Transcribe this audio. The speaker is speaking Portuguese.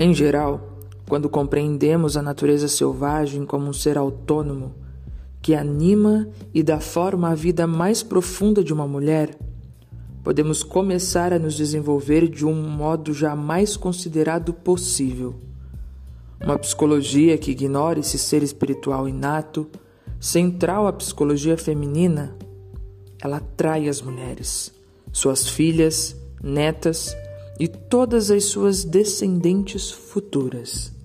Em geral, quando compreendemos a natureza selvagem como um ser autônomo, que anima e dá forma à vida mais profunda de uma mulher, podemos começar a nos desenvolver de um modo jamais considerado possível. Uma psicologia que ignora esse ser espiritual inato, central à psicologia feminina, ela atrai as mulheres, suas filhas, netas e todas as suas descendentes futuras.